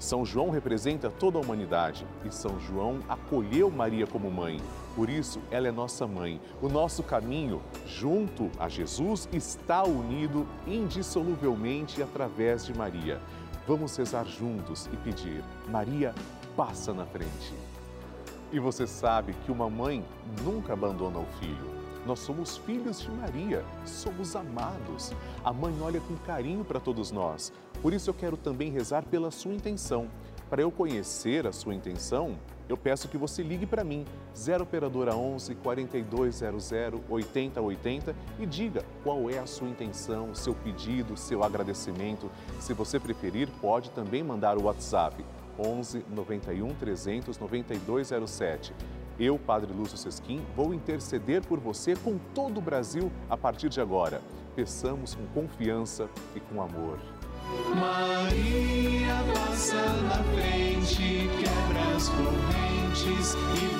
São João representa toda a humanidade e São João acolheu Maria como mãe. Por isso, ela é nossa mãe. O nosso caminho junto a Jesus está unido indissoluvelmente através de Maria. Vamos rezar juntos e pedir: Maria, passa na frente. E você sabe que uma mãe nunca abandona o filho. Nós somos filhos de Maria, somos amados. A mãe olha com carinho para todos nós. Por isso eu quero também rezar pela sua intenção. Para eu conhecer a sua intenção, eu peço que você ligue para mim, 0 operadora 11 4200 8080 e diga qual é a sua intenção, seu pedido, seu agradecimento. Se você preferir, pode também mandar o WhatsApp 11 91 300 9207. Eu, Padre Lúcio Sesquim, vou interceder por você com todo o Brasil a partir de agora. Peçamos com confiança e com amor. Maria passa na frente, quebra as correntes e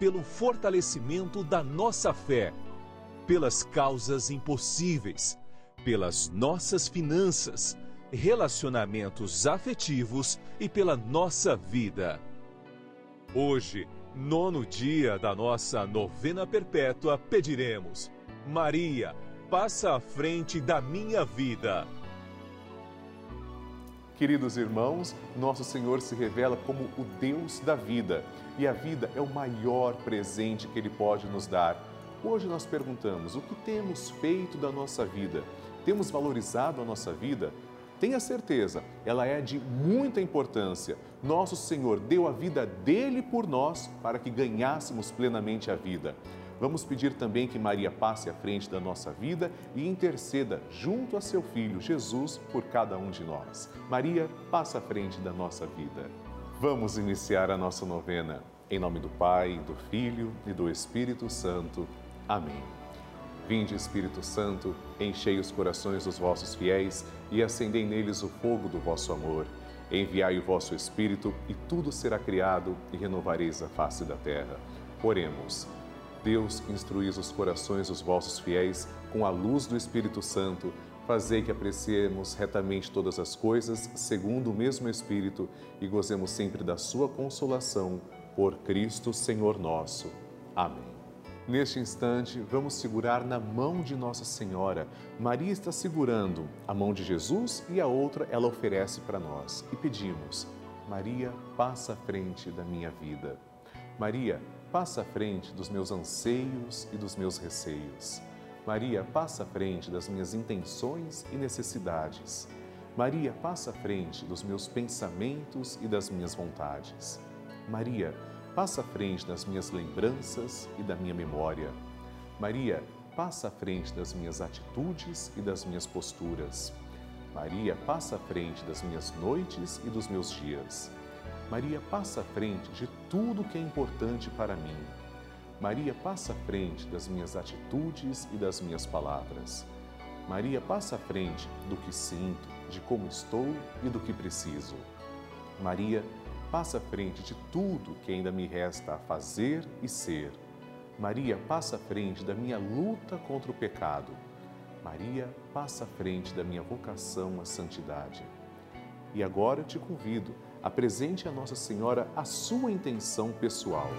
pelo fortalecimento da nossa fé pelas causas impossíveis, pelas nossas finanças, relacionamentos afetivos e pela nossa vida. Hoje, nono dia da nossa novena perpétua, pediremos: Maria, passa à frente da minha vida. Queridos irmãos, nosso Senhor se revela como o Deus da vida e a vida é o maior presente que Ele pode nos dar. Hoje nós perguntamos: o que temos feito da nossa vida? Temos valorizado a nossa vida? Tenha certeza, ela é de muita importância. Nosso Senhor deu a vida dele por nós para que ganhássemos plenamente a vida. Vamos pedir também que Maria passe à frente da nossa vida e interceda junto a seu filho Jesus por cada um de nós. Maria, passa à frente da nossa vida. Vamos iniciar a nossa novena. Em nome do Pai, do Filho e do Espírito Santo. Amém. Vinde, Espírito Santo, enchei os corações dos vossos fiéis e acendei neles o fogo do vosso amor. Enviai o vosso Espírito e tudo será criado e renovareis a face da terra. Oremos. Deus, que instruís os corações dos vossos fiéis com a luz do Espírito Santo, fazei que apreciemos retamente todas as coisas, segundo o mesmo Espírito, e gozemos sempre da sua consolação. Por Cristo, Senhor nosso. Amém. Neste instante, vamos segurar na mão de Nossa Senhora. Maria está segurando a mão de Jesus e a outra ela oferece para nós. E pedimos: Maria, passa à frente da minha vida. Maria, passa à frente dos meus anseios e dos meus receios. Maria, passa à frente das minhas intenções e necessidades. Maria, passa à frente dos meus pensamentos e das minhas vontades. Maria, passa à frente das minhas lembranças e da minha memória. Maria, passa à frente das minhas atitudes e das minhas posturas. Maria, passa à frente das minhas noites e dos meus dias. Maria passa à frente de tudo que é importante para mim. Maria passa à frente das minhas atitudes e das minhas palavras. Maria passa à frente do que sinto, de como estou e do que preciso. Maria passa à frente de tudo que ainda me resta a fazer e ser. Maria passa à frente da minha luta contra o pecado. Maria passa à frente da minha vocação à santidade. E agora eu te convido, apresente a Nossa Senhora a sua intenção pessoal.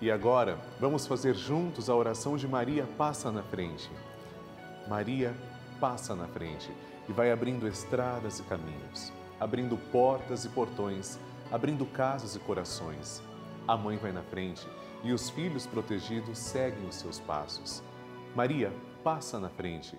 E agora, vamos fazer juntos a oração de Maria passa na frente. Maria passa na frente e vai abrindo estradas e caminhos, abrindo portas e portões, abrindo casas e corações. A mãe vai na frente e os filhos protegidos seguem os seus passos. Maria passa na frente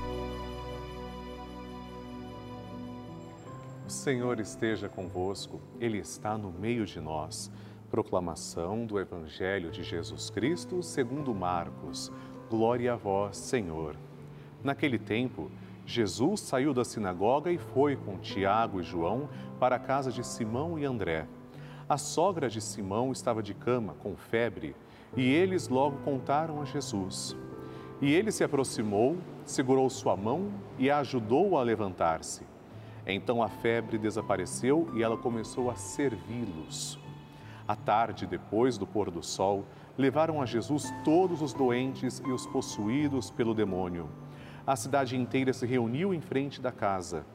Senhor esteja convosco, Ele está no meio de nós. Proclamação do Evangelho de Jesus Cristo segundo Marcos. Glória a vós, Senhor. Naquele tempo, Jesus saiu da sinagoga e foi com Tiago e João para a casa de Simão e André. A sogra de Simão estava de cama, com febre, e eles logo contaram a Jesus. E ele se aproximou, segurou sua mão e a ajudou a levantar-se. Então a febre desapareceu e ela começou a servi-los. À tarde, depois do pôr do sol, levaram a Jesus todos os doentes e os possuídos pelo demônio. A cidade inteira se reuniu em frente da casa.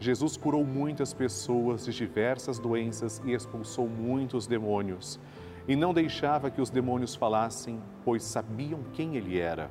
Jesus curou muitas pessoas de diversas doenças e expulsou muitos demônios. E não deixava que os demônios falassem, pois sabiam quem ele era.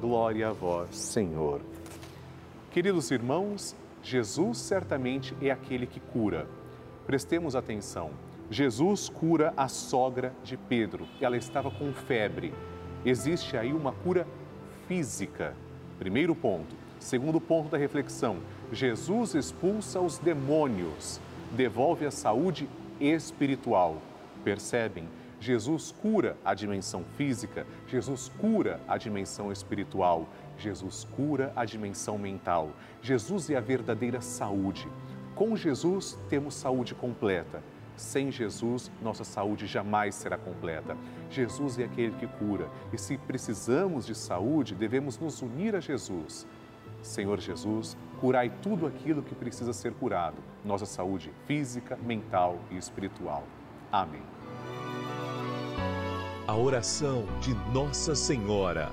Glória a vós, Senhor. Queridos irmãos, Jesus certamente é aquele que cura. Prestemos atenção. Jesus cura a sogra de Pedro. Ela estava com febre. Existe aí uma cura física. Primeiro ponto. Segundo ponto da reflexão: Jesus expulsa os demônios, devolve a saúde espiritual. Percebem? Jesus cura a dimensão física, Jesus cura a dimensão espiritual, Jesus cura a dimensão mental. Jesus é a verdadeira saúde. Com Jesus temos saúde completa. Sem Jesus, nossa saúde jamais será completa. Jesus é aquele que cura. E se precisamos de saúde, devemos nos unir a Jesus. Senhor Jesus, curai tudo aquilo que precisa ser curado. Nossa saúde física, mental e espiritual. Amém. A oração de Nossa Senhora.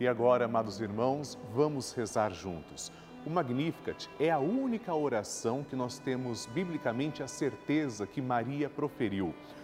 E agora, amados irmãos, vamos rezar juntos. O Magnificat é a única oração que nós temos biblicamente a certeza que Maria proferiu.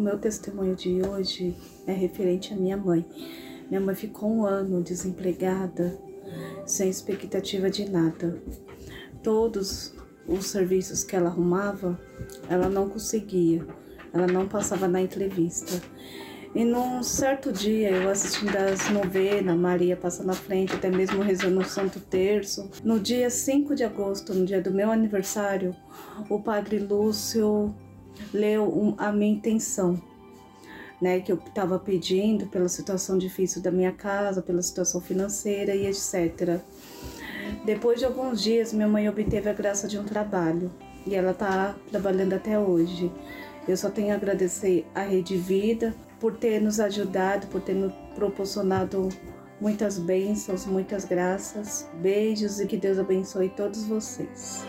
O meu testemunho de hoje é referente à minha mãe. Minha mãe ficou um ano desempregada, sem expectativa de nada. Todos os serviços que ela arrumava, ela não conseguia, ela não passava na entrevista. E num certo dia, eu assistindo as novenas, Maria passa na frente, até mesmo rezando o Santo Terço. No dia 5 de agosto, no dia do meu aniversário, o Padre Lúcio leu a minha intenção, né, que eu estava pedindo pela situação difícil da minha casa, pela situação financeira e etc. Depois de alguns dias, minha mãe obteve a graça de um trabalho e ela está trabalhando até hoje. Eu só tenho a agradecer à Rede Vida por ter nos ajudado, por ter nos proporcionado muitas bênçãos, muitas graças. Beijos e que Deus abençoe todos vocês.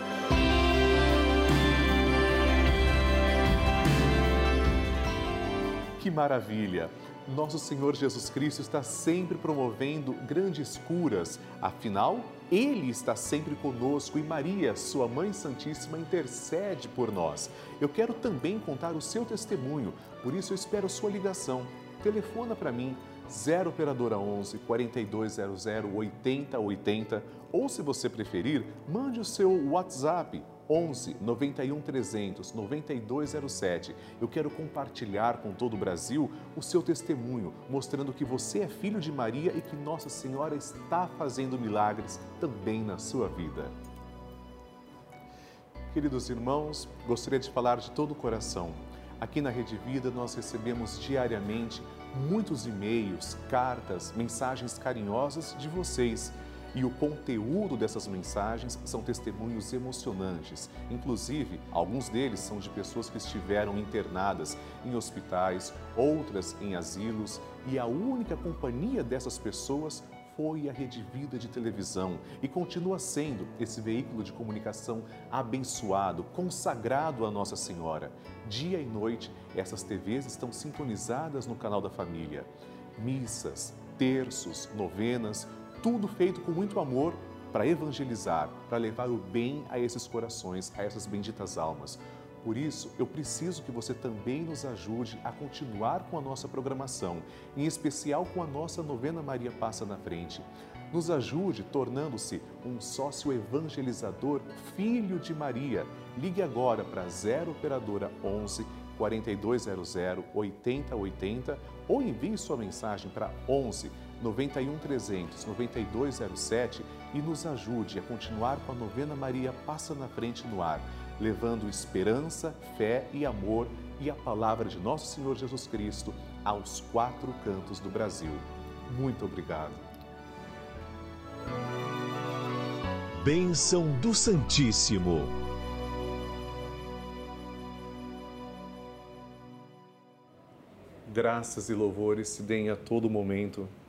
Que maravilha! Nosso Senhor Jesus Cristo está sempre promovendo grandes curas, afinal, Ele está sempre conosco e Maria, Sua Mãe Santíssima, intercede por nós. Eu quero também contar o seu testemunho, por isso eu espero sua ligação. Telefona para mim, 0 Operadora 11 4200 8080 ou, se você preferir, mande o seu WhatsApp 11 91 300 9207. Eu quero compartilhar com todo o Brasil o seu testemunho, mostrando que você é filho de Maria e que Nossa Senhora está fazendo milagres também na sua vida. Queridos irmãos, gostaria de falar de todo o coração. Aqui na Rede Vida nós recebemos diariamente muitos e-mails, cartas, mensagens carinhosas de vocês e o conteúdo dessas mensagens são testemunhos emocionantes. Inclusive, alguns deles são de pessoas que estiveram internadas em hospitais, outras em asilos, e a única companhia dessas pessoas foi a Rede Vida de televisão e continua sendo esse veículo de comunicação abençoado, consagrado a Nossa Senhora. Dia e noite, essas TVs estão sintonizadas no canal da família. Missas, terços, novenas, tudo feito com muito amor para evangelizar, para levar o bem a esses corações, a essas benditas almas. Por isso, eu preciso que você também nos ajude a continuar com a nossa programação, em especial com a nossa novena Maria Passa na Frente. Nos ajude tornando-se um sócio evangelizador, filho de Maria. Ligue agora para 0 Operadora 11 4200 8080 ou envie sua mensagem para 11 91 300 9207 e nos ajude a continuar com a novena Maria Passa na Frente no ar, levando esperança, fé e amor e a palavra de nosso Senhor Jesus Cristo aos quatro cantos do Brasil. Muito obrigado. Bênção do Santíssimo. Graças e louvores se deem a todo momento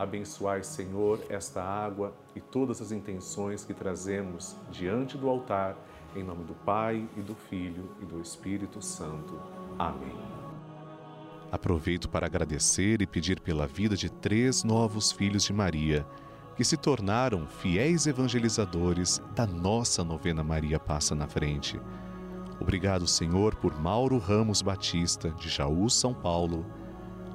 Abençoai, Senhor, esta água e todas as intenções que trazemos diante do altar, em nome do Pai e do Filho e do Espírito Santo. Amém. Aproveito para agradecer e pedir pela vida de três novos filhos de Maria que se tornaram fiéis evangelizadores da nossa novena Maria Passa na Frente. Obrigado, Senhor, por Mauro Ramos Batista, de Jaú, São Paulo,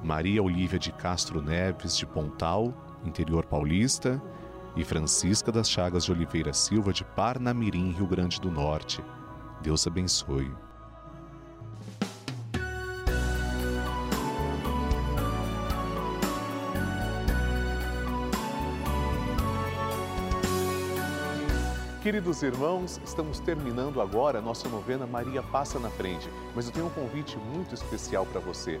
Maria Olívia de Castro Neves, de Pontal, interior paulista, e Francisca das Chagas de Oliveira Silva, de Parnamirim, Rio Grande do Norte. Deus abençoe. Queridos irmãos, estamos terminando agora a nossa novena Maria Passa na Frente, mas eu tenho um convite muito especial para você.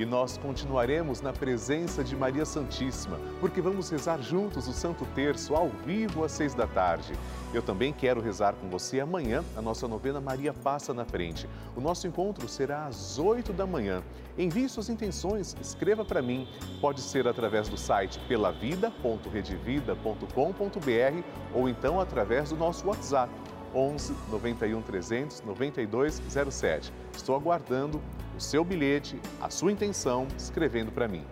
E nós continuaremos na presença de Maria Santíssima, porque vamos rezar juntos o Santo Terço ao vivo às seis da tarde. Eu também quero rezar com você amanhã a nossa novena Maria Passa na Frente. O nosso encontro será às oito da manhã. Envie suas intenções, escreva para mim. Pode ser através do site pelavida.redevida.com.br ou então através do nosso WhatsApp 11 91 300 9207. Estou aguardando o seu bilhete, a sua intenção, escrevendo para mim.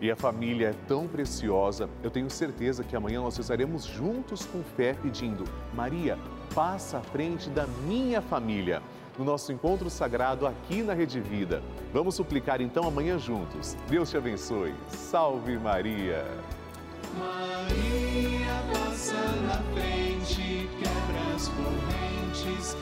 E a família é tão preciosa, eu tenho certeza que amanhã nós estaremos juntos com fé pedindo: Maria, passa à frente da minha família. No nosso encontro sagrado aqui na Rede Vida. Vamos suplicar então amanhã juntos. Deus te abençoe. Salve Maria! Maria passa na frente, correntes